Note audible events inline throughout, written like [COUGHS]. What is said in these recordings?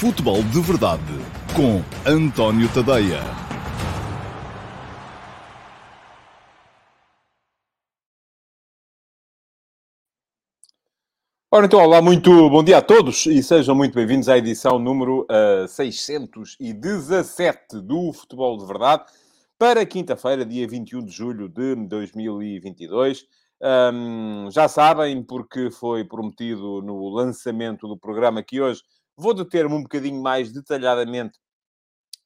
Futebol de Verdade com António Tadeia. Ora então, olá, muito bom dia a todos e sejam muito bem-vindos à edição número uh, 617 do Futebol de Verdade para quinta-feira, dia 21 de julho de 2022. Um, já sabem, porque foi prometido no lançamento do programa que hoje vou deter-me um bocadinho mais detalhadamente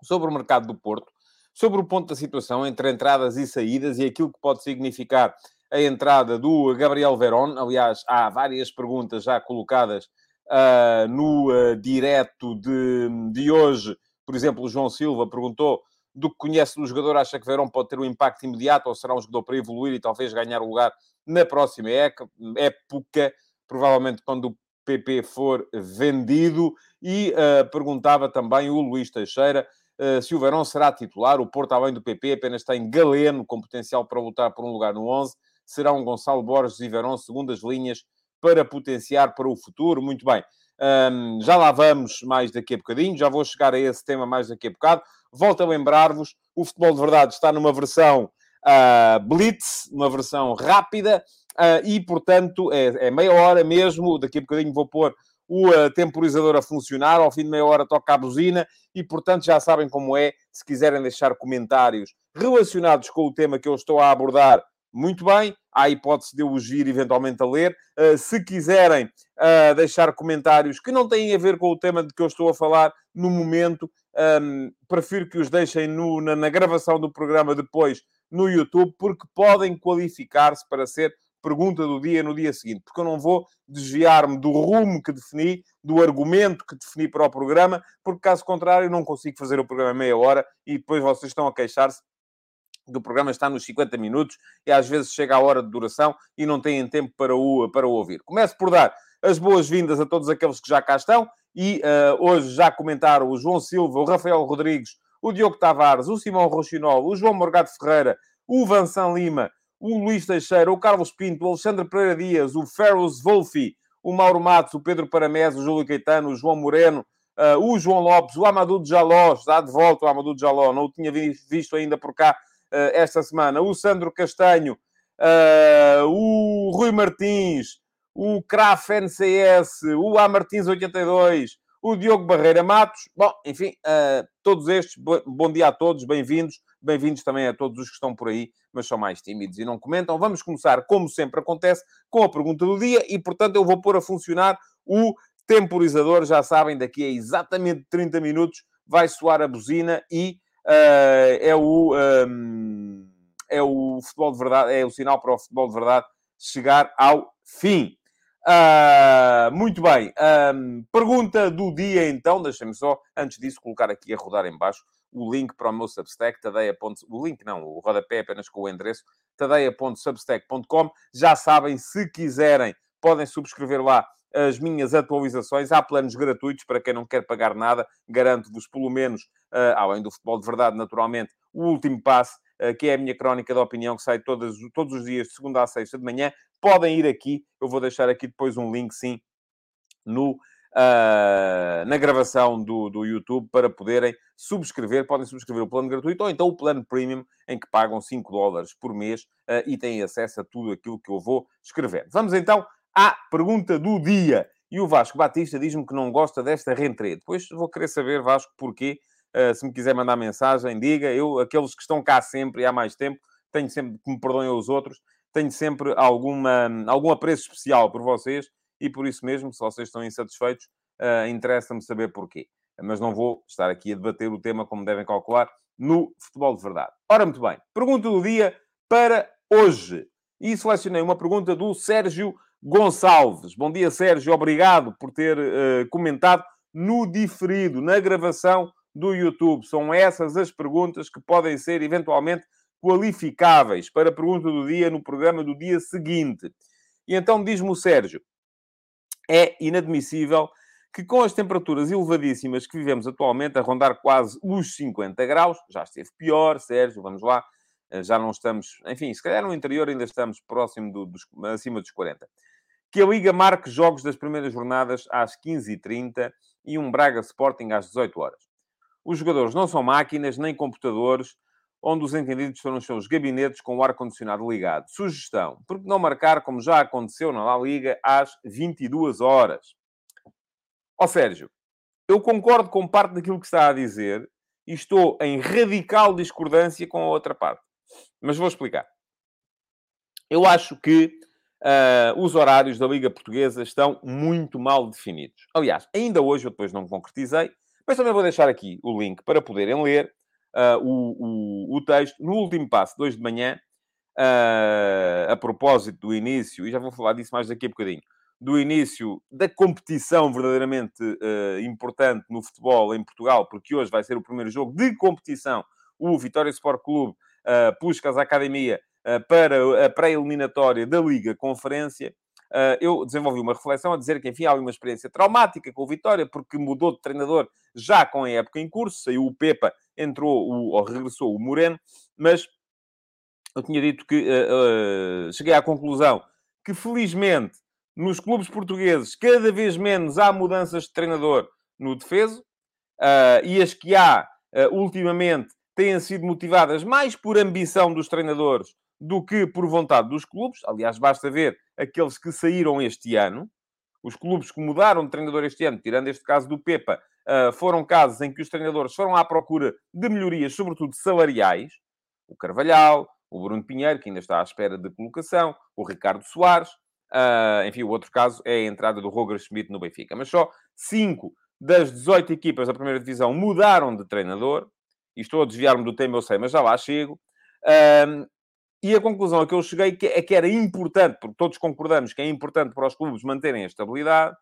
sobre o mercado do Porto, sobre o ponto da situação entre entradas e saídas e aquilo que pode significar a entrada do Gabriel Verón. Aliás, há várias perguntas já colocadas uh, no uh, direto de, de hoje. Por exemplo, o João Silva perguntou do que conhece do jogador, acha que Verón pode ter um impacto imediato ou será um jogador para evoluir e talvez ganhar o lugar na próxima época, provavelmente quando PP for vendido. E uh, perguntava também o Luís Teixeira uh, se o Verón será titular. O Porto, além do PP, apenas tem Galeno com potencial para lutar por um lugar no 11 será um Gonçalo Borges e Verón, segundas linhas, para potenciar para o futuro. Muito bem. Um, já lá vamos mais daqui a bocadinho, já vou chegar a esse tema mais daqui a bocado. Volto a lembrar-vos, o Futebol de Verdade está numa versão uh, Blitz, uma versão rápida, uh, e, portanto, é, é, meia hora mesmo. Daqui a bocadinho vou pôr o uh, temporizador a funcionar, ao fim de meia hora toca a buzina, e, portanto, já sabem como é. Se quiserem deixar comentários relacionados com o tema que eu estou a abordar, muito bem, há hipótese de eu os eventualmente a ler. Uh, se quiserem deixar comentários que não têm a ver com o tema de que eu estou a falar no momento, um, prefiro que os deixem no, na, na, gravação do programa depois no YouTube, porque podem qualificar-se para ser pergunta do dia no dia seguinte, porque eu não vou desviar-me do rumo que defini, do argumento que defini para o programa, porque caso contrário não consigo fazer o programa meia hora e depois vocês estão a queixar-se do programa está nos 50 minutos e às vezes chega a hora de duração e não têm tempo para o, para o ouvir. Começo por dar as boas-vindas a todos aqueles que já cá estão e uh, hoje já comentaram o João Silva, o Rafael Rodrigues, o Diogo Tavares, o Simão Rochinol, o João Morgado Ferreira, o Vansan Lima, o Luís Teixeira, o Carlos Pinto, o Alexandre Pereira Dias, o Ferros Wolfi, o Mauro Matos, o Pedro Paramés, o Júlio Caetano, o João Moreno, uh, o João Lopes, o Amadou Jaló, está de volta o Amadou Jaló, não o tinha visto ainda por cá, eh, esta semana. O Sandro Castanho, eh, o Rui Martins, o Craf NCS, o A Martins 82, o Diogo Barreira Matos. Bom, enfim, uh, todos estes, bom dia a todos, bem-vindos. Bem-vindos também a todos os que estão por aí, mas são mais tímidos e não comentam. Vamos começar, como sempre acontece, com a pergunta do dia e, portanto, eu vou pôr a funcionar o temporizador. Já sabem, daqui a exatamente 30 minutos vai soar a buzina e uh, é, o, um, é o futebol de verdade, é o sinal para o futebol de verdade chegar ao fim. Uh, muito bem. Um, pergunta do dia, então. Deixem-me só, antes disso, colocar aqui a rodar em baixo o link para o meu Substack, tadeia. O link não, o rodapé apenas com o endereço, tadeia.substack.com. Já sabem, se quiserem, podem subscrever lá as minhas atualizações. Há planos gratuitos para quem não quer pagar nada. Garanto-vos, pelo menos, uh, além do futebol de verdade, naturalmente, o último passo, uh, que é a minha crónica de opinião, que sai todos, todos os dias, de segunda a sexta de manhã. Podem ir aqui, eu vou deixar aqui depois um link, sim, no, Uh, na gravação do, do YouTube para poderem subscrever. Podem subscrever o plano gratuito ou então o plano premium, em que pagam 5 dólares por mês uh, e têm acesso a tudo aquilo que eu vou escrever. Vamos então à pergunta do dia. E o Vasco Batista diz-me que não gosta desta rentrée. Depois vou querer saber, Vasco, porquê. Uh, se me quiser mandar mensagem, diga. Eu, aqueles que estão cá sempre e há mais tempo, tenho sempre, que me perdoem os outros, tenho sempre alguma, algum apreço especial por vocês e por isso mesmo, se vocês estão insatisfeitos, uh, interessa-me saber porquê. Mas não vou estar aqui a debater o tema, como devem calcular, no futebol de verdade. Ora, muito bem. Pergunta do dia para hoje. E selecionei uma pergunta do Sérgio Gonçalves. Bom dia, Sérgio. Obrigado por ter uh, comentado no diferido, na gravação do YouTube. São essas as perguntas que podem ser eventualmente qualificáveis para a pergunta do dia no programa do dia seguinte. E então diz-me o Sérgio: é inadmissível que com as temperaturas elevadíssimas que vivemos atualmente, a rondar quase os 50 graus, já esteve pior, Sérgio, vamos lá, eh, já não estamos, enfim, se calhar no interior ainda estamos próximo do, dos, acima dos 40 que a Liga marque jogos das primeiras jornadas às 15h30 e um Braga Sporting às 18 horas. Os jogadores não são máquinas nem computadores, onde os entendidos foram os seus gabinetes com o ar-condicionado ligado. Sugestão: por que não marcar, como já aconteceu na La Liga, às 22 horas? Ó Sérgio, eu concordo com parte daquilo que está a dizer e estou em radical discordância com a outra parte. Mas vou explicar. Eu acho que uh, os horários da Liga Portuguesa estão muito mal definidos. Aliás, ainda hoje, eu depois não concretizei, mas também vou deixar aqui o link para poderem ler uh, o, o, o, texto. No último passo, 2 de manhã, uh, a propósito do início, e já vou falar disso mais daqui a bocadinho, do início da competição verdadeiramente uh, importante no futebol em Portugal, porque hoje vai ser o primeiro jogo de competição, o Vitória Sport Clube uh, Puscas Academia, para a pré-eliminatória da Liga Conferência. Uh, eu desenvolvi uma reflexão a dizer que, enfim, há uma experiência traumática com o Vitória, porque mudou de treinador já com a época em curso, saiu o Pepa, entrou o, ou regressou o Moreno, mas eu tinha dito que uh, uh, cheguei à conclusão que, felizmente, nos clubes portugueses, cada vez menos há mudanças de treinador no defeso, e as que há ultimamente têm sido motivadas mais por ambição dos treinadores do que por vontade dos clubes. Aliás, basta ver aqueles que saíram este ano. Os clubes que mudaram de treinador este ano, tirando este caso do Pepa, uh, foram casos em que os treinadores foram à procura de melhorias, sobretudo salariais. O Carvalhal, o Bruno Pinheiro, que ainda está à espera de colocação, o Ricardo Soares. Uh, enfim, o outro caso é a entrada do Roger Schmidt no Benfica. Mas só 5 das 18 equipas da primeira divisão mudaram de treinador. E estou a desviar-me do tema, eu sei, mas já lá chego. Uh, e a conclusão a que eu cheguei é que era importante, porque todos concordamos que é importante para os clubes manterem a estabilidade.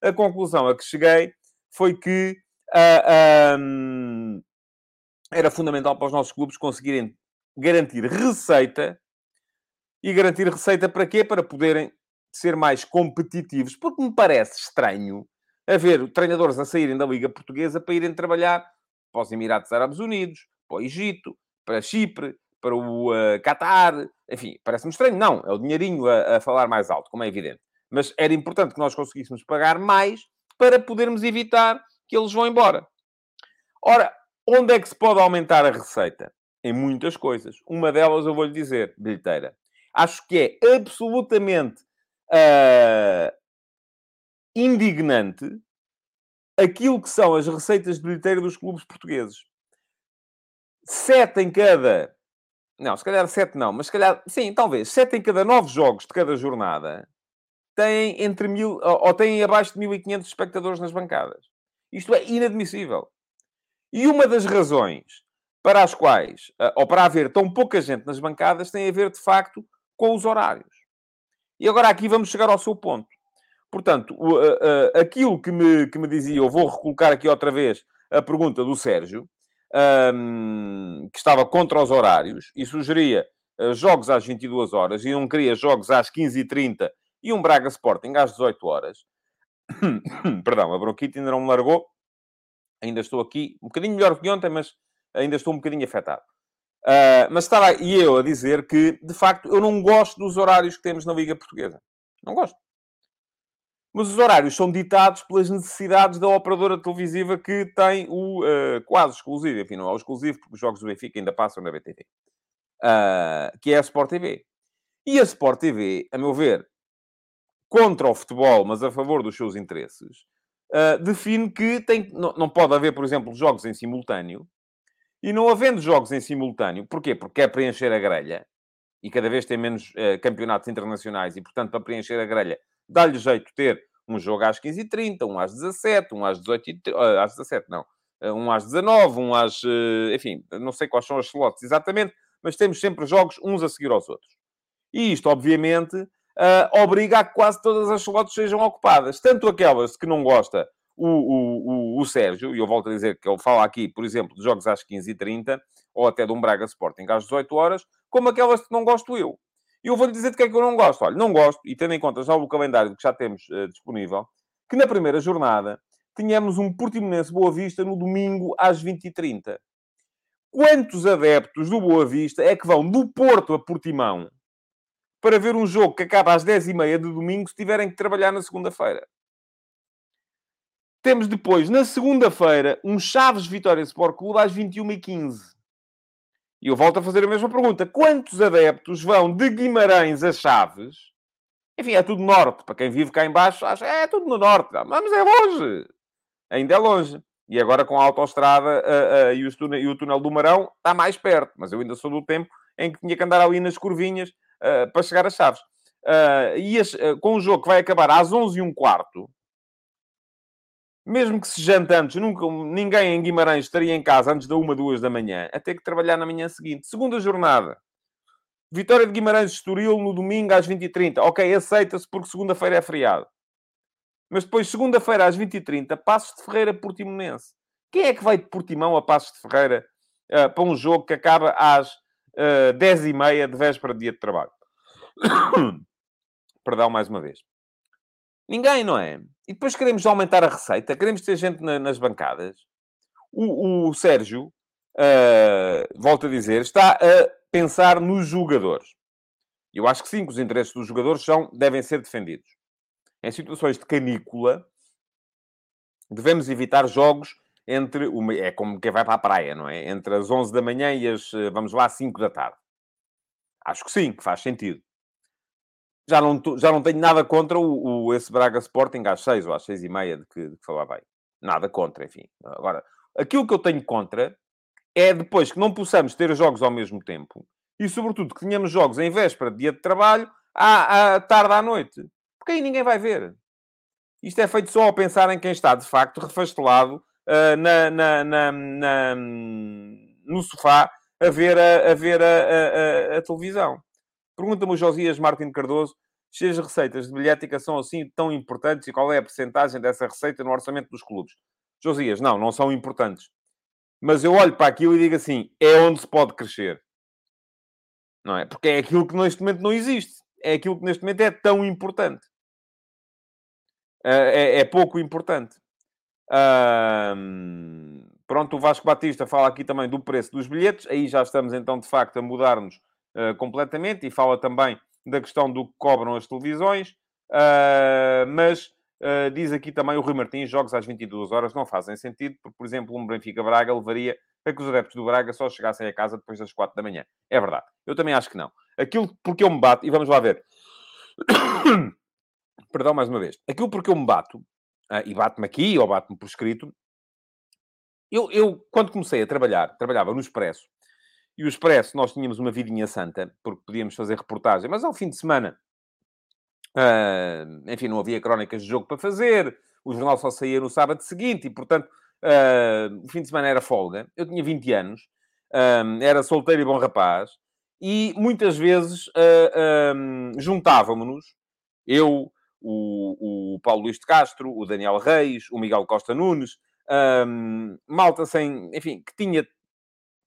A conclusão a que cheguei foi que uh, um, era fundamental para os nossos clubes conseguirem garantir receita. E garantir receita para quê? Para poderem ser mais competitivos. Porque me parece estranho haver treinadores a saírem da Liga Portuguesa para irem trabalhar para os Emirados Árabes Unidos, para o Egito, para Chipre, para o uh, Qatar, enfim, parece-me estranho. Não, é o dinheirinho a, a, falar mais alto, como é evidente. Mas era importante que nós conseguíssemos pagar mais para podermos evitar que eles vão embora. Ora, onde é que se pode aumentar a receita? Em muitas coisas. Uma delas eu vou-lhe dizer, bilheteira. Acho que é absolutamente uh, indignante aquilo que são as receitas de bilheteira dos clubes portugueses. Sete em cada não, se calhar sete não, mas se calhar, sim, talvez. Sete em cada nove jogos de cada jornada têm entre mil, ou têm abaixo de 1.500 espectadores nas bancadas. Isto é inadmissível. E uma das razões para as quais, eh, ou para haver tão pouca gente nas bancadas, tem a ver, de facto, com os horários. E agora aqui vamos chegar ao seu ponto. Portanto, aquilo que me, que me dizia, eu vou recolocar aqui outra vez a pergunta do Sérgio, um, que estava contra os horários e sugeria uh, jogos às 22 horas e não queria jogos às 15h30 e um Braga Sporting às 18 horas. [COUGHS] Perdão, a bronquite ainda não me largou. Ainda estou aqui, um bocadinho melhor que ontem, mas ainda estou um bocadinho afetado. Uh, mas estava e eu a dizer que, de facto, eu não gosto dos horários que temos na Liga Portuguesa. Não gosto. Mas os horários são ditados pelas necessidades da operadora televisiva que tem o uh, quase exclusivo, enfim, não é o exclusivo, porque os jogos do Benfica ainda passam na BTV, uh, eh, que é a Sport TV. E a Sport TV, a meu ver, contra o futebol, mas a favor dos seus interesses, uh, define que tem, não, não pode haver, por exemplo, jogos em simultâneo. E não havendo jogos em simultâneo, porquê? Porque é preencher a grelha, e cada vez tem menos campeonatos internacionais, e, portanto, para preencher a grelha dá-lhe jeito ter um jogo às 15h30, um às 17 um às 18 h uh, às 17 não, uh, um às 19 um às... Uh, enfim, não sei quais são as slots exatamente, mas temos sempre jogos uns a seguir aos outros. E isto, obviamente, uh, obriga a que quase todas as slots sejam ocupadas. Tanto aquelas que não gosta o, o, o, o Sérgio, e eu volto a dizer que ele fala aqui, por exemplo, de jogos às 15h30, ou até de um Braga Sporting às 18 horas, como aquelas que não gosto eu. E eu vou-lhe dizer de que é que eu não gosto. Olha, não gosto, e tendo em conta já o calendário que já temos uh, disponível, que na primeira jornada tínhamos um Portimonense Boa Vista no domingo às 20h30. Quantos adeptos do Boa Vista é que vão do Porto a Portimão para ver um jogo que acaba às 10h30 de domingo se tiverem que trabalhar na segunda-feira? Temos depois, na segunda-feira, um Chaves Vitória Sport Clube às 21h15. E eu volto a fazer a mesma pergunta. Quantos adeptos vão de Guimarães a Chaves? Enfim, é tudo norte. Para quem vive cá embaixo, acha, é, tudo no norte. Mas é longe. Ainda é longe. E agora com a autoestrada uh, uh, e, e, o túnel do Marão, está mais perto. Mas eu ainda sou do tempo em que tinha que andar ali nas curvinhas uh, para chegar a Chaves. e as, com um jogo que vai acabar às 11 h quarto, mesmo que se jante antes, nunca, ninguém em Guimarães estaria em casa antes da uma, duas da manhã, a ter que trabalhar na manhã seguinte. Segunda jornada. Vitória de Guimarães Estoril no domingo às 20h30. Ok, aceita-se porque segunda-feira é feriado. Mas depois, segunda-feira, às 20h30, Passos de Ferreira Portimonense. Quem é que vai de Portimão a Passos de Ferreira uh, para um jogo que acaba às uh, eh, 10h30 de véspera de dia de trabalho? [COUGHS] Perdão mais uma vez. Ninguém, não é? E depois queremos aumentar a receita, queremos ter gente na, nas bancadas. O, o Sérgio, uh, volto a dizer, está a pensar nos jogadores. Eu acho que sim, que os interesses dos jogadores são, devem ser defendidos em situações de canícula, devemos evitar jogos entre uma, é como quem vai para a praia, não é? Entre as 11 da manhã e as, vamos lá, 5 da tarde. Acho que sim, que faz sentido. Já não, já não tenho nada contra o, o esse Braga Sporting às 6 ou às 6 e meia de que, de que falava aí. Nada contra, enfim. Agora, aquilo que eu tenho contra é depois que não possamos ter jogos ao mesmo tempo e, sobretudo, que tenhamos jogos em véspera dia de trabalho à, à tarde à noite porque aí ninguém vai ver. Isto é feito só a pensar em quem está, de facto, refastelado uh, na, na, na, na, no sofá a ver a, a, ver a, a, a televisão. Pergunta-me o Josias Martins Cardoso se as receitas de bilhética são assim tão importantes e qual é a percentagem dessa receita no orçamento dos clubes. Josias, não, não são importantes. Mas eu olho para aquilo e digo assim, é onde se pode crescer. Não é? Porque é aquilo que neste momento não existe. É aquilo que neste momento é tão importante. Eh, é, é pouco importante. pronto, o Vasco Batista fala aqui também do preço dos bilhetes. Aí já estamos então, de facto, a mudar-nos uh, completamente. E fala também da questão do que cobram as televisões. Uh, mas uh, diz aqui também o Rui Martins, jogos às 22 horas não fazem sentido, porque, por exemplo, um Benfica-Braga levaria a que os adeptos do Braga só chegassem a casa depois das 4 da manhã. É verdade. Eu também acho que não. Aquilo porque eu me bato, e vamos lá ver. [COUGHS] perdão mais uma vez, aquilo porque eu me bato, e bato-me aqui ou bato-me por escrito, eu, eu, quando comecei a trabalhar, trabalhava no Expresso, e o Expresso, nós tínhamos uma vidinha santa, porque podíamos fazer reportagem, mas ao fim de semana, uh, enfim, não havia crónicas de jogo para fazer, o jornal só saía no sábado seguinte, e portanto, uh, o fim de semana era folga. Eu tinha 20 anos, era solteiro e bom rapaz, e muitas vezes uh, juntávamos-nos, eu, o, o Paulo Luís de Castro, o Daniel Reis, o Miguel Costa Nunes, um, malta sem, enfim, que tinha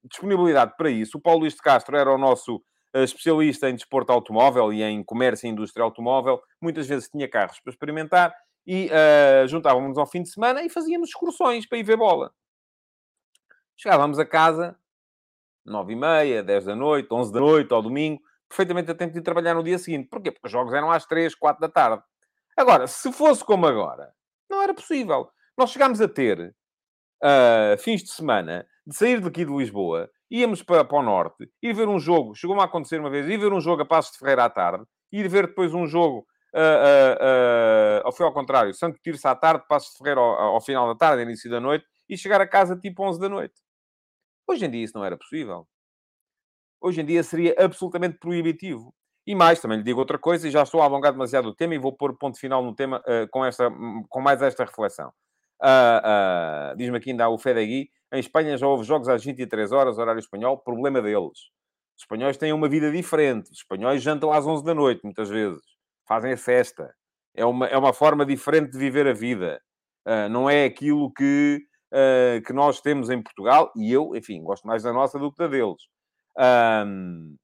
disponibilidade para isso. O Paulo Luís de Castro era o nosso uh, especialista em desporto automóvel e em comércio e indústria automóvel. Muitas vezes tinha carros para experimentar e uh, juntávamos ao fim de semana e fazíamos excursões para ir ver bola. Chegávamos a casa, nove e meia, dez da noite, onze da noite, ao domingo, perfeitamente a tempo de trabalhar no dia seguinte. Porquê? Porque os jogos eram às três, quatro da tarde. Agora, se fosse como agora, não era possível. Nós chegámos a ter uh, fins de semana de sair daqui de Lisboa, íamos para, para o norte, ir ver um jogo, chegou-me a acontecer uma vez, ir ver um jogo a Passos de Ferreira à tarde, ir ver depois um jogo, uh, uh, uh, foi ao contrário, Santo Tirso à tarde, Passos de Ferreira ao, ao, final da tarde, início da noite, e chegar a casa tipo 11 da noite. Hoje em dia isso não era possível. Hoje em dia seria absolutamente proibitivo. E mais, também lhe digo outra coisa, e já estou a alongar demasiado o tema e vou pôr ponto final no tema com, esta, com mais esta reflexão. Uh, uh, Diz-me aqui ainda o Fedegui, em Espanha já houve jogos às 23 horas, horário espanhol, problema deles. Os espanhóis têm uma vida diferente. Os espanhóis jantam às 11 da noite, muitas vezes. Fazem a festa. É uma, é uma forma diferente de viver a vida. não é aquilo que, que nós temos em Portugal. E eu, enfim, gosto mais da nossa do que da deles. Um,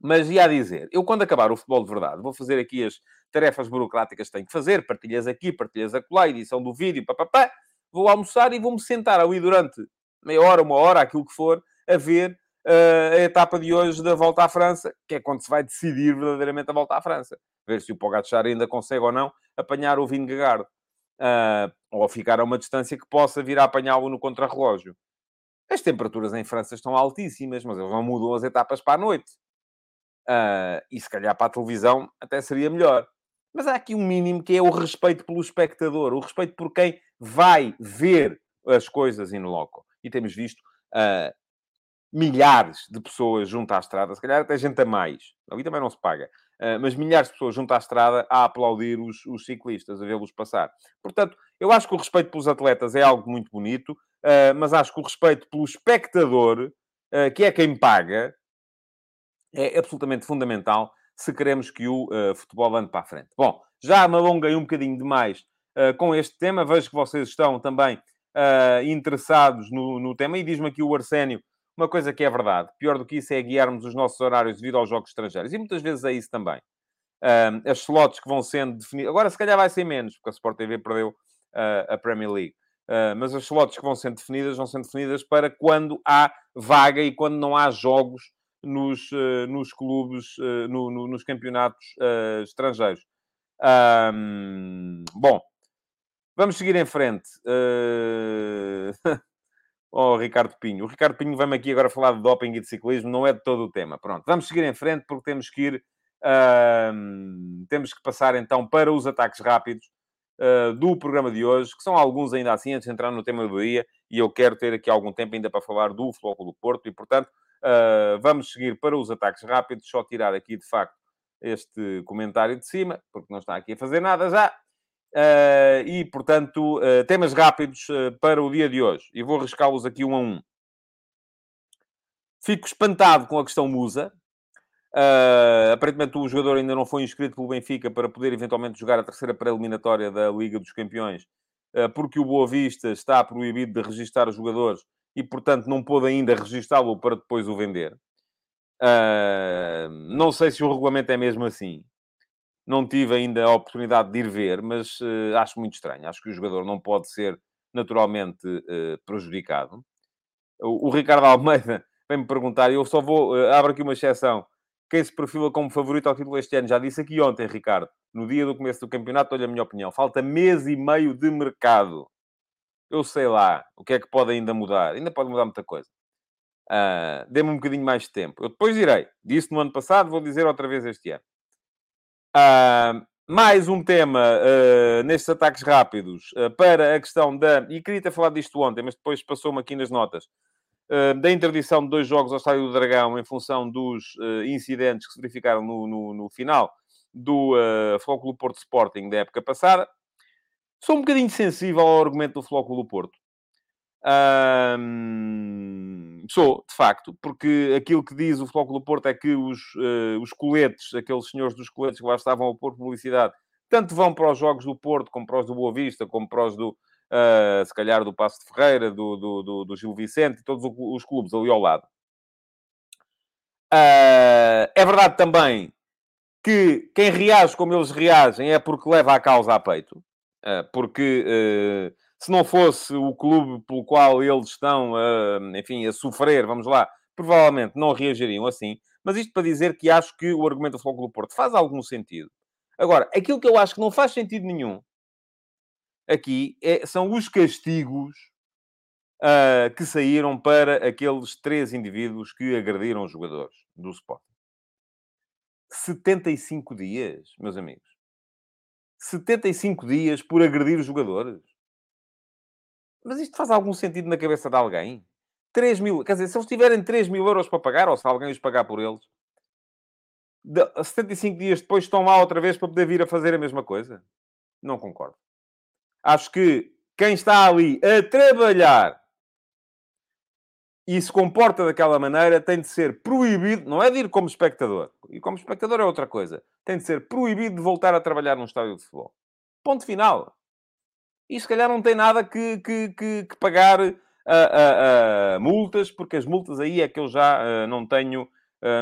mas ia a dizer, eu quando acabar o futebol de verdade, vou fazer aqui as tarefas burocráticas que tenho que fazer, partilhas aqui, partilhas acolá, edição do vídeo, papapá, vou almoçar e vou-me sentar ali durante meia hora, uma hora, aquilo que for, a ver uh, a etapa de hoje da volta à França, que é quando se vai decidir verdadeiramente a volta à França. Ver se o Pogacar ainda consegue ou não apanhar o Vingegaard. uh, ou ficar a uma distância que possa vir a apanhá-lo no contrarrelógio. As temperaturas em França estão altíssimas, mas eles não mudam as etapas para a noite. Uh, e se calhar para a televisão até seria melhor. Mas há aqui um mínimo que é o respeito pelo espectador, o respeito por quem vai ver as coisas in loco. E temos visto uh, milhares de pessoas junto à estrada, se calhar até gente a mais. Ali também não se paga. Uh, mas milhares de pessoas junto à estrada a aplaudir os, os ciclistas, a vê-los passar. Portanto, eu acho que o respeito pelos atletas é algo muito bonito, uh, mas acho que o respeito pelo espectador, que é quem paga, é absolutamente fundamental se queremos que o uh, futebol ande para a frente. Bom, já me alonguei um bocadinho demais uh, com este tema. Vejo que vocês estão também uh, interessados no, no, tema. E diz-me aqui o Arsénio uma coisa que é verdade. Pior do que isso é guiarmos os nossos horários devido aos jogos estrangeiros. E muitas vezes é isso também. as slots que vão sendo definidas... Agora, se calhar vai ser menos, porque a Sport TV perdeu a Premier League. mas as slots que vão sendo definidas vão sendo definidas para quando há vaga e quando não há jogos nos, uh, nos clubes, uh, no, no, nos campeonatos uh, estrangeiros. Um, bom, vamos seguir em frente. [LAUGHS] oh, Ricardo Pinho. O Ricardo Pinho vai-me aqui agora falar de doping e de ciclismo, não é de todo o tema. Pronto, vamos seguir em frente porque temos que ir. temos que passar então para os ataques rápidos. Uh, do programa de hoje, que são alguns ainda assim, antes de entrar no tema do dia, e eu quero ter aqui algum tempo ainda para falar do Futebol do Porto, e portanto, Uh, vamos seguir para os ataques rápidos, só tirar aqui de facto este comentário de cima, porque não está aqui a fazer nada já. Uh, e, portanto, uh, temas rápidos para o dia de hoje. E vou arriscá-los aqui um a um. Fico espantado com a questão Musa. aparentemente o jogador ainda não foi inscrito pelo Benfica para poder eventualmente jogar a terceira pré-eliminatória da Liga dos Campeões, porque o Boa Vista está proibido de registrar os jogadores e, portanto, não pôde ainda registá-lo para depois o vender. Uh, não sei se o regulamento é mesmo assim. Não tive ainda a oportunidade de ir ver, mas uh, acho muito estranho. Acho que o jogador não pode ser naturalmente uh, prejudicado. O, o, Ricardo [LAUGHS] Almeida vem-me perguntar, eu só vou, uh, abro aqui uma exceção. Quem se perfila como favorito ao título este ano? Já disse aqui ontem, Ricardo, no dia do começo do campeonato, olha a minha opinião. Falta mês e meio de mercado eu sei lá o que é que pode ainda mudar. Ainda pode mudar muita coisa. Uh, Dê-me um bocadinho mais de tempo. Eu depois irei. Disse no ano passado, vou dizer outra vez este ano. Uh, mais um tema uh, nestes ataques rápidos uh, para a questão da. E queria ter falado disto ontem, mas depois passou-me aqui nas notas. Uh, da interdição de dois jogos ao Estádio do Dragão em função dos incidentes que se verificaram no, no, no final do uh, Flóculo Porto Sporting da época passada. Sou um bocadinho sensível ao argumento do Flóculo do Porto. Um, sou, de facto, porque aquilo que diz o Flóculo do Porto é que os, uh, os coletes, aqueles senhores dos coletes que lá estavam a pôr publicidade, tanto vão para os jogos do Porto, como para os do Boa Vista, como para os do, uh, se calhar, do Passo de Ferreira, do, do, do, do Gil Vicente, todos os clubes ali ao lado. Uh, é verdade também que quem reage como eles reagem é porque leva a causa a peito. Ah, porque ah, se não fosse o clube pelo qual eles estão, enfim, a sofrer, vamos lá, provavelmente não reagiriam assim. Mas isto para dizer que acho que o argumento do Fogo do Porto faz algum sentido. Agora, aquilo que eu acho que não faz sentido nenhum aqui é, são os castigos uh, que saíram para aqueles três indivíduos que agrediram os jogadores do Sport. 75 dias, meus amigos. 75 dias por agredir os jogadores. Mas isto faz algum sentido na cabeça de alguém? 3 mil, quer dizer, se eles tiverem 3 mil euros para pagar, ou se alguém os pagar por eles, 75 dias depois estão lá outra vez para poder vir a fazer a mesma coisa? Não concordo. Acho que quem está ali a trabalhar e se comporta daquela maneira, tem de ser proibido, não é de ir como espectador, e como espectador é outra coisa, tem de ser proibido de voltar a trabalhar num estádio de futebol. Ponto final. E se calhar não tem nada que, que, que, que pagar uh, uh, uh, multas, porque as multas aí é que eu já não, tenho,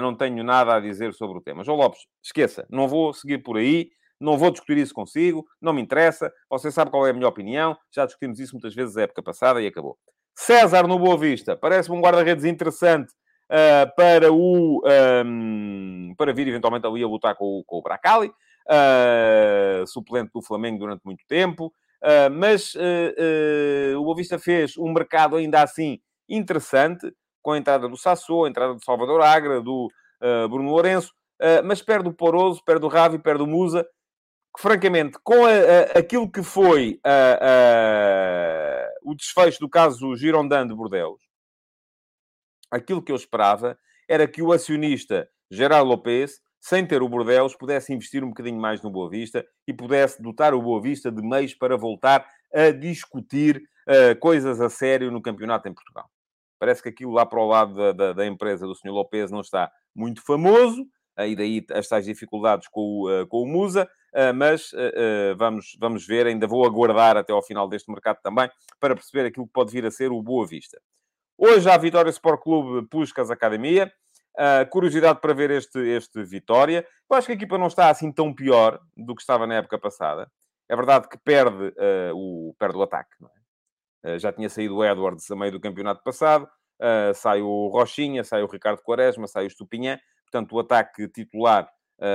não tenho nada a dizer sobre o tema. João Lopes, esqueça, não vou seguir por aí, não vou discutir isso consigo, não me interessa, você sabe qual é a minha opinião, já discutimos isso muitas vezes na época passada e acabou. César no Boa Vista, parece-me um guarda-redes interessante uh, para o... Um, para vir eventualmente ali a lutar com, com o Bracali, uh, suplente do Flamengo durante muito tempo. Uh, mas o Boa Vista fez um mercado ainda assim interessante, com a entrada do Sassou, a entrada do Salvador Agra, do Bruno Lourenço, mas perde o Poroso, perde o Ravi, perde o Musa, que francamente, com a, a, aquilo que foi o desfecho do caso Girondin de Bordeaux, aquilo que eu esperava era que o acionista Gerard Lopes sem ter o Bordeaux, pudesse investir um bocadinho mais no Boa Vista e pudesse dotar o Boa Vista de meios para voltar a discutir uh, coisas a sério no campeonato em Portugal. Parece que aquilo lá para o lado da, da, da empresa do Sr. Lopes não está muito famoso, e daí as tais dificuldades com o, uh, com o Musa, mas vamos, vamos ver, ainda vou aguardar até ao final deste mercado também, para perceber aquilo que pode vir a ser o Boa Vista. Hoje há Vitória Sport Clube Puscas Academia, Uh, curiosidade para ver este, este Vitória. Eu acho que a equipa não está assim tão pior do que estava na época passada. É verdade que perde, uh, o, perde o ataque. É? Uh, já tinha saído o Edwards a meio do campeonato passado. sai o Rochinha, sai o Ricardo Quaresma, sai o Estupinhã. Portanto, o ataque titular...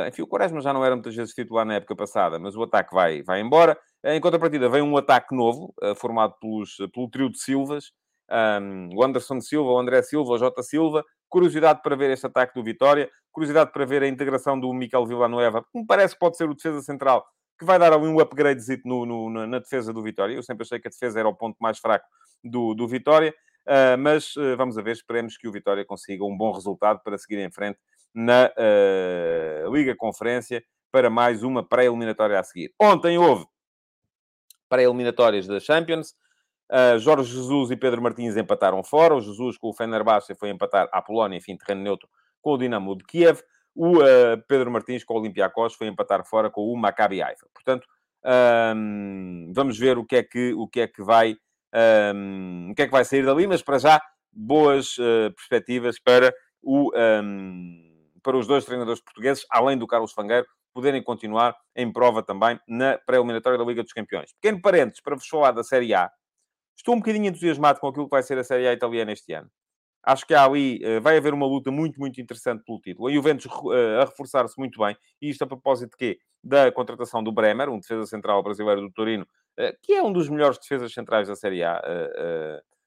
enfim, o Quaresma já não era muitas vezes titular na época passada, mas o ataque vai, vai embora. Em contrapartida, vem um ataque novo, formado pelos, pelo trio de Silvas. Um, o Anderson Silva, o André Silva, o Jota Silva, Curiosidade para ver este ataque do Vitória. Curiosidade para ver a integração do Miquel Villanueva, que me parece que pode ser o defesa central, que vai dar ali um upgrade no, no, na defesa do Vitória. Eu sempre achei que a defesa era o ponto mais fraco do, do Vitória. Uh, mas uh, vamos a ver, esperemos que o Vitória consiga um bom resultado para seguir em frente na uh, Liga Conferência para mais uma pré-eliminatória a seguir. Ontem houve pré-eliminatórias da Champions. Uh, Jorge Jesus e Pedro Martins empataram fora. O Jesus com o Fenerbahçe foi empatar à Polónia, enfim, terreno neutro, com o Dinamo de Kiev. O uh, Pedro Martins com o Olympiacos foi empatar fora com o Maccabi Haifa. Portanto, um, vamos ver o que é que, o que, é que vai... Um, o que é que vai sair dali, mas para já, boas uh, perspectivas para, o, um, para os dois treinadores portugueses, além do Carlos Fangueiro, poderem continuar em prova também na pré-eliminatória da Liga dos Campeões. Pequeno parênteses para vos falar da Série A, Estou um bocadinho entusiasmado com aquilo que vai ser a Série A italiana este ano. Acho que há ali, eh, vai haver uma luta muito, muito interessante pelo título. A Juventus eh, a reforçar-se muito bem. E isto a propósito de quê? Da contratação do Bremer, um defesa central brasileiro do Torino, eh, que é um dos melhores defesas centrais da Série A,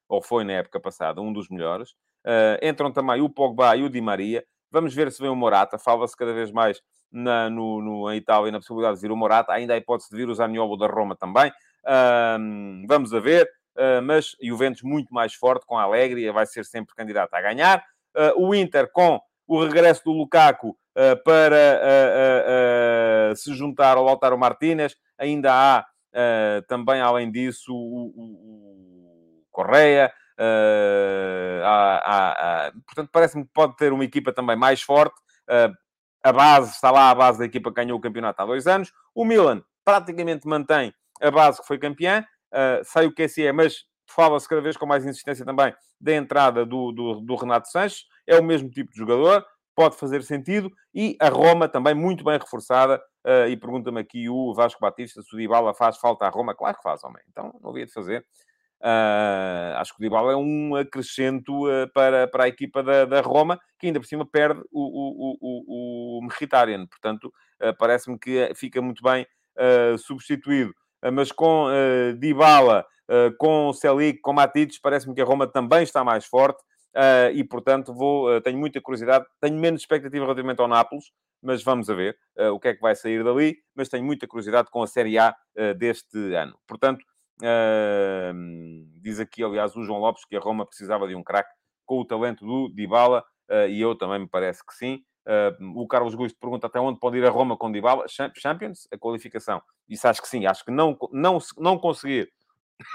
ou foi na época passada, um dos melhores. Entram também o Pogba e o Di Maria. Vamos ver se vem o Morata. Fala-se cada vez mais na, no, no, em Itália na possibilidade de vir o Morata. Ainda há hipótese de vir o Zaniolo da Roma também. vamos a ver. Ah, mas Juventus muito mais forte, com a alegria, vai ser sempre candidato a ganhar. Ah, o Inter com o regresso do Lukaku ah, para se juntar ao Lautaro Martínez. Ainda há também, além disso, o, o, o Correia. Portanto, parece-me que pode ter uma equipa também mais forte. a base, está lá a base da equipa que ganhou o campeonato há dois anos. O Milan praticamente mantém a base que foi campeã. Uh, sei o que é se é, mas fala-se cada vez com mais insistência também da entrada do, do, do, Renato Sanches. É o mesmo tipo de jogador, pode fazer sentido. E a Roma também muito bem reforçada. Uh, e pergunta-me aqui o Vasco Batista se o Dybala faz falta à Roma. Claro que faz, homem. Então não havia de fazer. Uh, acho que o Dybala é um acrescento uh, para, para a equipa da, da Roma, que ainda por cima perde o, o, o, o Mkhitaryan. Portanto, uh, parece-me que fica muito bem substituído. Mas com Dybala, com Selic, com Matites, parece-me que a Roma também está mais forte e, portanto, vou, tenho muita curiosidade. Tenho menos expectativa relativamente ao Nápoles, mas vamos a ver o que é que vai sair dali. Mas tenho muita curiosidade com a Série A deste ano. Portanto, diz aqui, aliás, o João Lopes que a Roma precisava de um craque com o talento do Dybala e eu também me parece que sim. Uh, o Carlos Gusto pergunta até onde pode ir a Roma com Dybala. Champions, a qualificação. Isso acho que sim. Acho que não, não, não conseguir...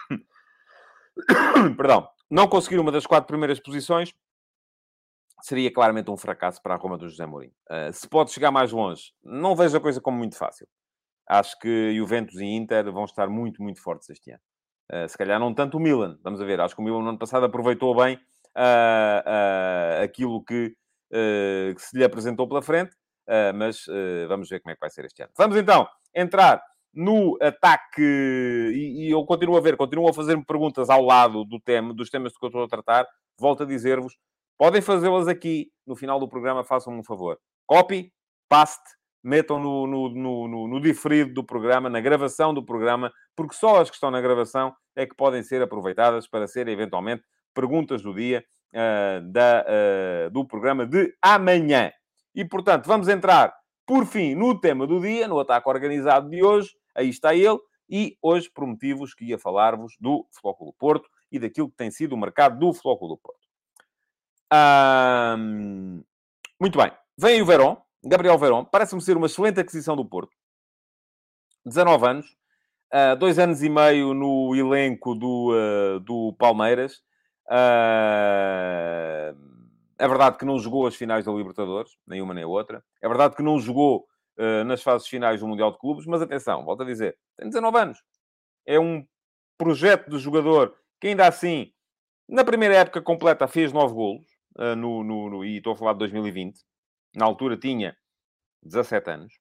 [COUGHS] Perdão. Não conseguir uma das quatro primeiras posições seria claramente um fracasso para a Roma do José Mourinho. Uh, se pode chegar mais longe, não vejo a coisa como muito fácil. Acho que Juventus e Inter vão estar muito, muito fortes este ano. Uh, se calhar não tanto o Milan. Vamos ver. Acho que o Milan no ano passado aproveitou bem uh, aquilo que que se lhe apresentou pela frente, mas vamos ver como é que vai ser este ano. Vamos então entrar no ataque, e, e eu continuo a ver, continuo a fazer-me perguntas ao lado do tema, dos temas que eu estou a tratar, volto a dizer-vos, podem fazê-las aqui, no final do programa, façam-me um favor. Copy, paste, metam no, no, no, no, diferido do programa, na gravação do programa, porque só as que estão na gravação é que podem ser aproveitadas para serem eventualmente perguntas do dia uh, da, uh, do programa de amanhã. E, portanto, vamos entrar, por fim, no tema do dia, no ataque organizado de hoje. Aí está ele. E hoje prometi-vos que ia falar-vos do Flóculo Porto e daquilo que tem sido o mercado do Flóculo Porto. muito bem. Vem o Verón, Gabriel Verón. Parece-me ser uma excelente aquisição do Porto. 19 anos. Uh, dois anos e meio no elenco do, uh, do Palmeiras. Uh, é verdade que não jogou as finais da Libertadores, nenhuma nem outra. É verdade que não jogou uh, nas fases finais do Mundial de Clubes, mas atenção, volto a dizer, tem 19 anos. É um projeto de jogador que ainda assim, na primeira época completa, fez 9 golos, no, no, no, e estou a falar de 2020. Na altura tinha 17 anos.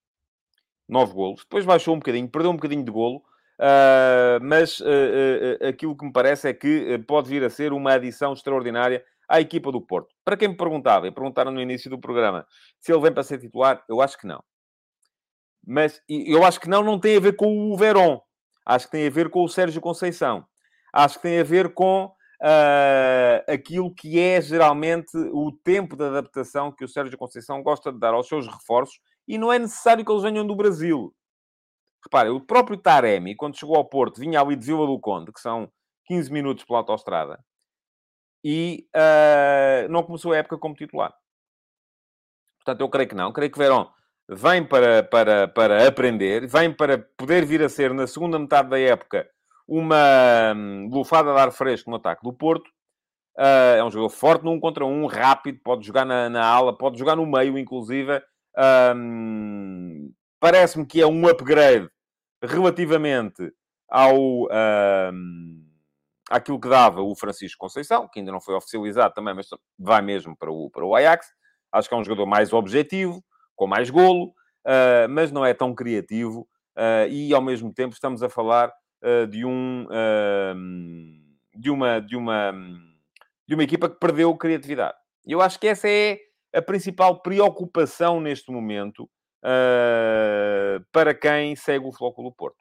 9 golos. Depois baixou um bocadinho, perdeu um bocadinho de golo, Uh, mas uh, uh, aquilo que me parece é que pode vir a ser uma adição extraordinária à equipa do Porto. Para quem me perguntava, e perguntaram no início do programa, se ele vem para ser titular, eu acho que não. Mas eu acho que não, não tem a ver com o Verón. Acho que tem a ver com o Sérgio Conceição. Acho que tem a ver com aquilo que é geralmente o tempo de adaptação que o Sérgio Conceição gosta de dar aos seus reforços e não é necessário que eles venham do Brasil. Reparem, o próprio Taremi, quando chegou ao Porto, vinha ali de Vila do Conde, que são 15 minutos pela autostrada, e uh, não começou a época como titular. Portanto, eu creio que não. Creio que Verón vem para, para, para aprender, vem para poder vir a ser, na segunda metade da época, uma um, lufada de ar fresco no ataque do Porto. Uh, é um jogador forte num contra um, rápido, pode jogar na, na ala, pode jogar no meio, inclusive. Um, Parece-me que é um upgrade relativamente ao, um, àquilo que dava o Francisco Conceição, que ainda não foi oficializado também, mas vai mesmo para o, para o Ajax. Acho que é um jogador mais objetivo, com mais golo, uh, mas não é tão criativo. Uh, e, ao mesmo tempo, estamos a falar de um... de uma... De uma de uma equipa que perdeu criatividade. E eu acho que essa é a principal preocupação neste momento uh, para quem segue o Flóculo Porto.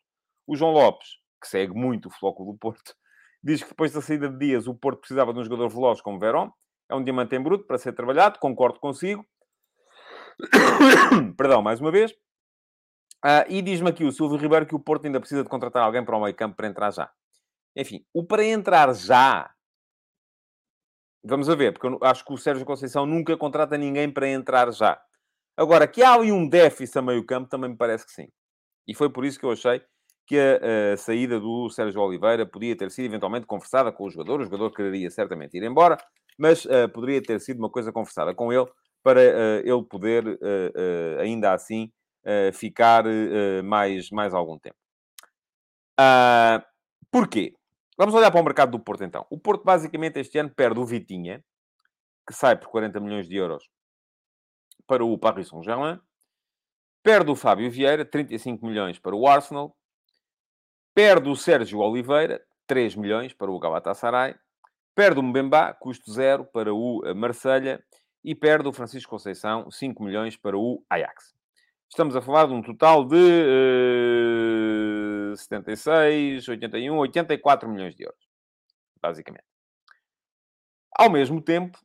O João Lopes, que segue muito o Flóculo Porto, [LAUGHS] diz que depois da saída de Dias o Porto precisava de um jogador veloz como Verón. É um diamante em bruto para ser trabalhado, concordo consigo. [COUGHS] Perdão, mais uma vez. Uh, e diz-me aqui o Silvio Ribeiro que o Porto ainda precisa de contratar alguém para o meio campo para entrar já. Enfim, o para entrar já... Vamos a ver, porque eu acho que o Sérgio Conceição nunca contrata ninguém para entrar já. Agora, que há ali um déficit a meio campo, também me parece que sim. E foi por isso que eu achei que a, a, saída do Sérgio Oliveira podia ter sido eventualmente conversada com o jogador. O jogador quereria certamente ir embora, mas uh, poderia ter sido uma coisa conversada com ele para uh, ele poder, ainda assim, ficar mais, mais algum tempo. Uh, porquê? Vamos olhar para o mercado do Porto, então. O Porto, basicamente, este ano perde o Vitinha, que sai por 40 milhões de euros para o Paris Saint-Germain. Perde o Fábio Vieira, 35 milhões para o Arsenal. Perde o Sérgio Oliveira, 3 milhões para o Galatasaray. Perde o Mbemba, custo zero, para o eh, Marselha E perde o Francisco Conceição, 5 milhões para o Ajax. Estamos a falar de um total de uh, 76, 81, 84 milhões de euros, basicamente. Ao mesmo tempo,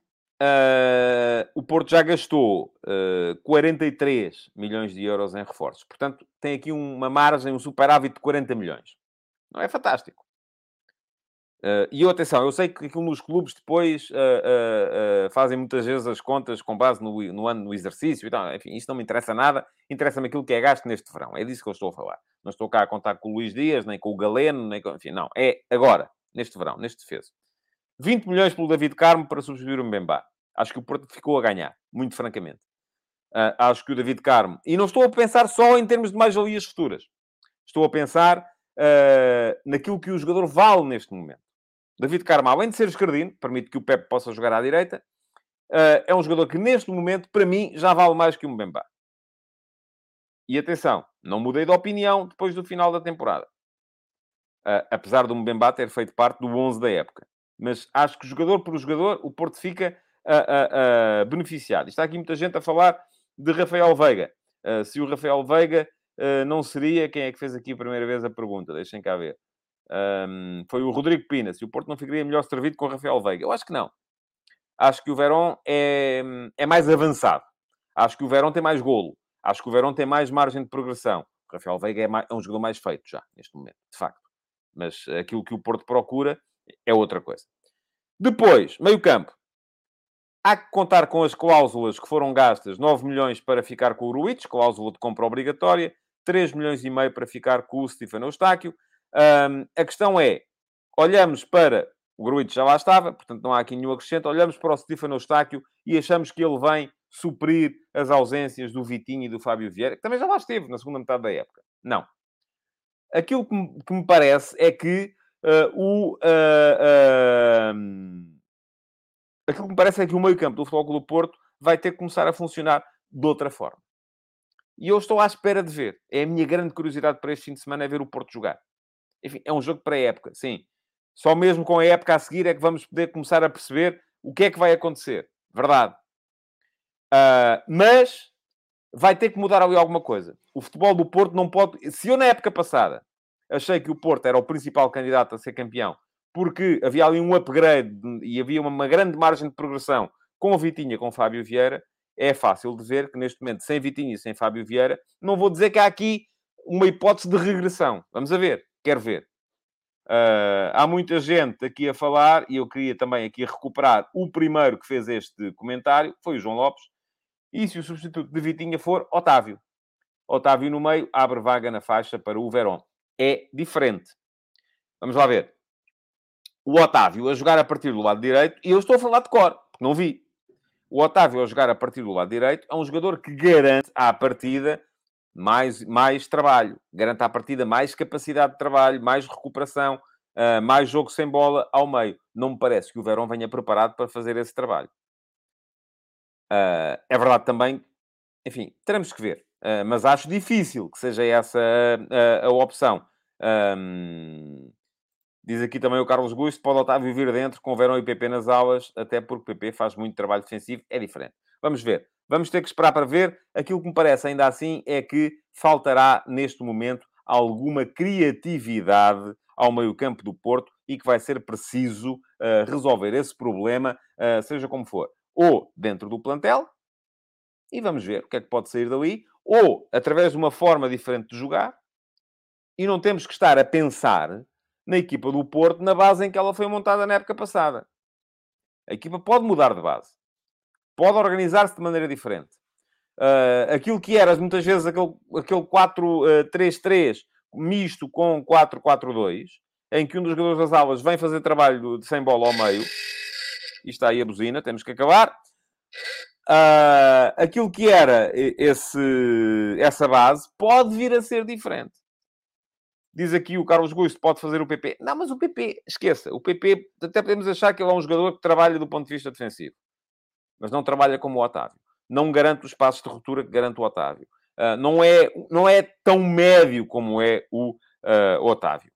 Uh, o Porto já gastou uh, ah, 43 milhões de euros em reforços. Portanto, tem aqui uma margem, um superávit de 40 milhões. Não é fantástico. Uh, e atenção, eu sei que aquilo nos clubes depois fazem muitas vezes as contas com base no, no ano no exercício e tal. Enfim, isso não me interessa nada. Interessa-me aquilo que é gasto neste verão. É disso que eu estou a falar. Não estou cá a contar com o Luís Dias, nem com o Galeno, nem com... Enfim, não. É agora, neste verão, neste defeso. 20 milhões pelo David Carmo para substituir o Mbemba. Acho que o Porto ficou a ganhar, muito francamente. Uh, acho que o David Carmo... E não estou a pensar só em termos de mais-valias futuras. Estou a pensar uh, naquilo que o jogador vale neste momento. David Carmo, além de ser escardino, permite que o Pepe possa jogar à direita, uh, é um jogador que neste momento, para mim, já vale mais que o Mbemba. E atenção, não mudei de opinião depois do final da temporada. Uh, apesar do Mbemba ter feito parte do 11 da época mas acho que jogador por jogador o Porto fica uh, beneficiado. Está aqui muita gente a falar de Rafael Veiga. Se o Rafael Veiga não seria, quem é que fez aqui a primeira vez a pergunta? Deixem cá ver. Um, foi o Rodrigo Pina. Se o Porto não ficaria melhor servido com o Rafael Veiga? Eu acho que não. Acho que o Verón é, é mais avançado. Acho que o Verón tem mais golo. Acho que o Verón tem mais margem de progressão. O Rafael Veiga é, mais, é um jogador mais feito já, neste momento, de facto. Mas aquilo que o Porto procura é outra coisa. Depois, meio campo. Há que contar com as cláusulas que foram gastas. 9 milhões para ficar com o Ruiz, cláusula de compra obrigatória. 3 milhões e meio para ficar com o Stefano Eustáquio. Um, a questão é, olhamos para... O Gruitch já lá estava, portanto não há aqui nenhum acrescento. Olhamos para o Stefano Eustáquio e achamos que ele vem suprir as ausências do Vitinho e do Fábio Vieira, que também já lá esteve na segunda metade da época. Não. Aquilo que me, que me parece é que uh, o... Uh, uh, aquilo que me parece é que o meio-campo do Futebol do Porto vai ter que começar a funcionar de outra forma. E eu estou à espera de ver. É a minha grande curiosidade para este fim de semana é ver o Porto jogar. Enfim, é um jogo para a época, sim. Só mesmo com a época a seguir é que vamos poder começar a perceber o que é que vai acontecer. Verdade. Uh, mas vai ter que mudar ali alguma coisa. O futebol do Porto não pode. Se eu, na época passada, achei que o Porto era o principal candidato a ser campeão porque havia ali um upgrade e havia uma grande margem de progressão com o Vitinha, com o Fábio Vieira, é fácil de ver que neste momento, sem Vitinha e sem Fábio Vieira, não vou dizer que há aqui uma hipótese de regressão. Vamos a ver, quero ver. Uh, há muita gente aqui a falar, e eu queria também aqui recuperar o primeiro que fez este comentário, foi o João Lopes. E se o substituto de Vitinha for Otávio? Otávio no meio abre vaga na faixa para o Verón. É diferente. Vamos lá ver o Otávio a jogar a partir do lado direito, e eu estou a falar de cor, porque não vi. O Otávio a jogar a partir do lado direito é um jogador que garante à partida mais, mais trabalho, garante à partida mais capacidade de trabalho, mais recuperação, uh, mais jogo sem bola ao meio. Não me parece que o Verón venha preparado para fazer esse trabalho. Uh, é verdade também, enfim, teremos que ver. Uh, mas acho difícil que seja essa a, a opção. Um, Diz aqui também o Carlos Gusto, pode Otávio vir dentro com Verão e PP nas aulas, até porque PP faz muito trabalho defensivo, é diferente. Vamos ver. Vamos ter que esperar para ver. Aquilo que me parece ainda assim é que faltará neste momento alguma criatividade ao meio-campo do Porto e que vai ser preciso uh, resolver esse problema, uh, seja como for. Ou dentro do plantel, e vamos ver o que é que pode sair dali, ou através de uma forma diferente de jogar, e não temos que estar a pensar na equipa do Porto na base em que ela foi montada na época passada. A equipa pode mudar de base. Pode organizar-se de maneira diferente. Uh, aquilo que era muitas vezes aquele, aquele 4-3-3 uh, misto com 4-4-2, em que um dos jogadores das aulas vem fazer trabalho de sem bola ao meio. E está aí a buzina, temos que acabar. Uh, aquilo que era esse, essa base pode vir a ser diferente. Diz aqui o Carlos Gusto, pode fazer o PP. Não, mas o PP, esqueça. O PP, até podemos achar que ele é um jogador que trabalha do ponto de vista defensivo. Mas não trabalha como o Otávio. Não garante os passos de ruptura que garante o Otávio. Uh, não, é, não é tão médio como é o uh, Otávio.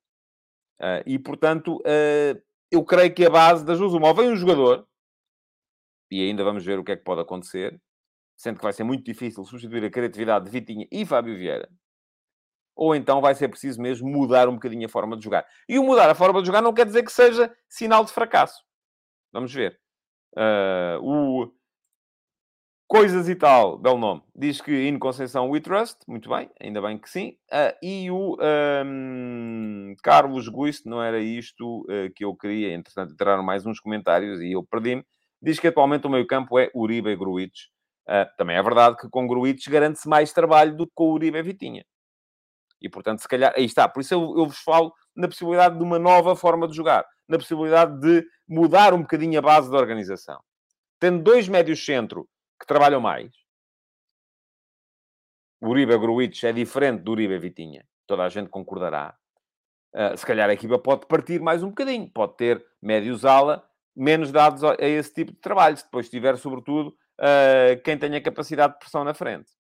Uh, e, portanto, eu creio que a base das duas, uma, vem um jogador, e ainda vamos ver o que é que pode acontecer, sendo que vai ser muito difícil substituir a criatividade de Vitinha e Fábio Vieira ou então vai ser preciso mesmo mudar um bocadinho a forma de jogar. E o mudar a forma de jogar não quer dizer que seja sinal de fracasso. Vamos ver. Uh, o Coisas e tal, belo nome, diz que in Conceição we trust, muito bem, ainda bem que sim. Uh, e o um, Carlos Guist, não era isto uh, que eu queria, entretanto entraram mais uns comentários e eu perdi-me, diz que atualmente o meio campo é Uribe e Gruites. Também é verdade que com Gruites garante-se mais trabalho do que com Uribe e Vitinha. E, portanto, se calhar, aí está. Por isso eu, eu vos falo na possibilidade de uma nova forma de jogar, na possibilidade de mudar um bocadinho a base da organização. Tendo dois médios centro que trabalham mais, o Uribe Gruitch é diferente do Uribe Vitinha, toda a gente concordará. Uh, se calhar a equipa pode partir mais um bocadinho, pode ter médios ala menos dados a esse tipo de trabalho, se depois tiver, sobretudo, uh, quem tenha capacidade de pressão na frente.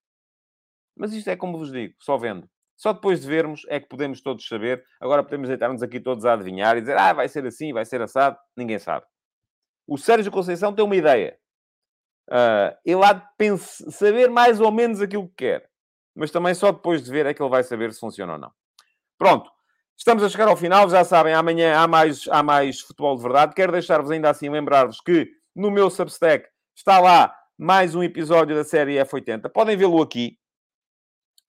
Mas isto é como vos digo, só vendo. Só depois de vermos é que podemos todos saber. Agora podemos deitar-nos aqui todos a adivinhar e dizer, ah, vai ser assim, vai ser assado. Ninguém sabe. O Sérgio Conceição tem uma ideia. Uh, ele há de pense, saber mais ou menos aquilo que quer. mas também só depois de ver é que ele vai saber se funciona ou não. Pronto. Estamos a chegar ao final, já sabem, amanhã há mais, há mais futebol de verdade. Quero deixar-vos ainda assim lembrar-vos que no meu Substack está lá mais um episódio da série F80. Podem vê-lo aqui.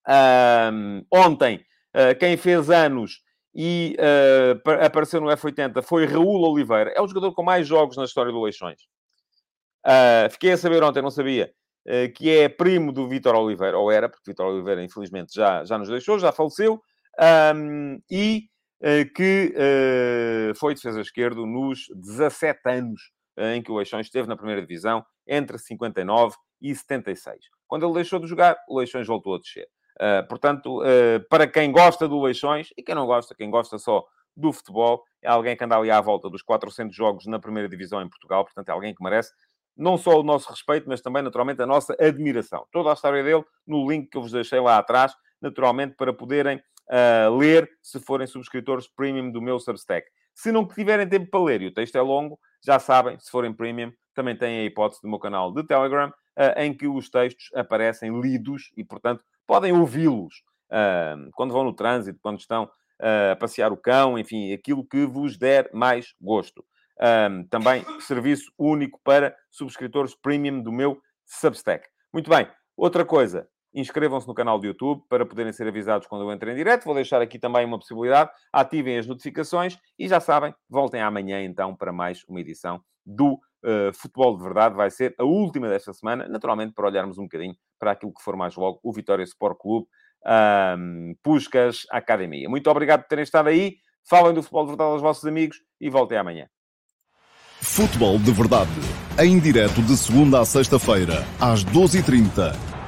Um, ontem, uh, quem fez anos e uh, apareceu no F80 foi Raul Oliveira. É o jogador com mais jogos na história do Leixões. Uh, fiquei a saber ontem, não sabia, que é primo do Vitor Oliveira, ou era, porque Vitor Oliveira, infelizmente, já, já nos deixou, já faleceu um, e que foi defesa esquerdo nos 17 anos em que o Leixões esteve na primeira divisão, entre 59 e 76. Quando ele deixou de jogar, o Leixões voltou a descer. Portanto, para quem gosta do Leixões, e quem não gosta, quem gosta só do futebol, é alguém que anda ali à volta dos 400 jogos na primeira divisão em Portugal, portanto, é alguém que merece não só o nosso respeito, mas também, naturalmente, a nossa admiração. Toda a história dele no link que eu vos deixei lá atrás, naturalmente, para poderem uh, ler se forem subscritores premium do meu Substack. Se não tiverem tempo para ler e o texto é longo, já sabem, se forem premium, também têm a hipótese do meu canal de Telegram, uh, em que os textos aparecem lidos e, portanto, podem ouvi-los uh, quando vão no trânsito, quando estão a passear o cão, enfim, aquilo que vos der mais gosto. Um, também serviço único para subscritores premium do meu Substack. Muito bem, outra coisa, Inscrevam-se no canal do YouTube para poderem ser avisados quando eu entro em direto. Vou deixar aqui também uma possibilidade. Ativem as notificações e já sabem, voltem amanhã então para mais uma edição do uh, Futebol de Verdade. Vai ser a última desta semana, naturalmente para olharmos um bocadinho para aquilo que for mais logo o Vitória Sport Clube um, Puscas Academia. Muito obrigado por terem estado aí. Falem do Futebol de Verdade aos vossos amigos e voltem amanhã. Futebol de Verdade, em direto de segunda a sexta-feira, às 12h30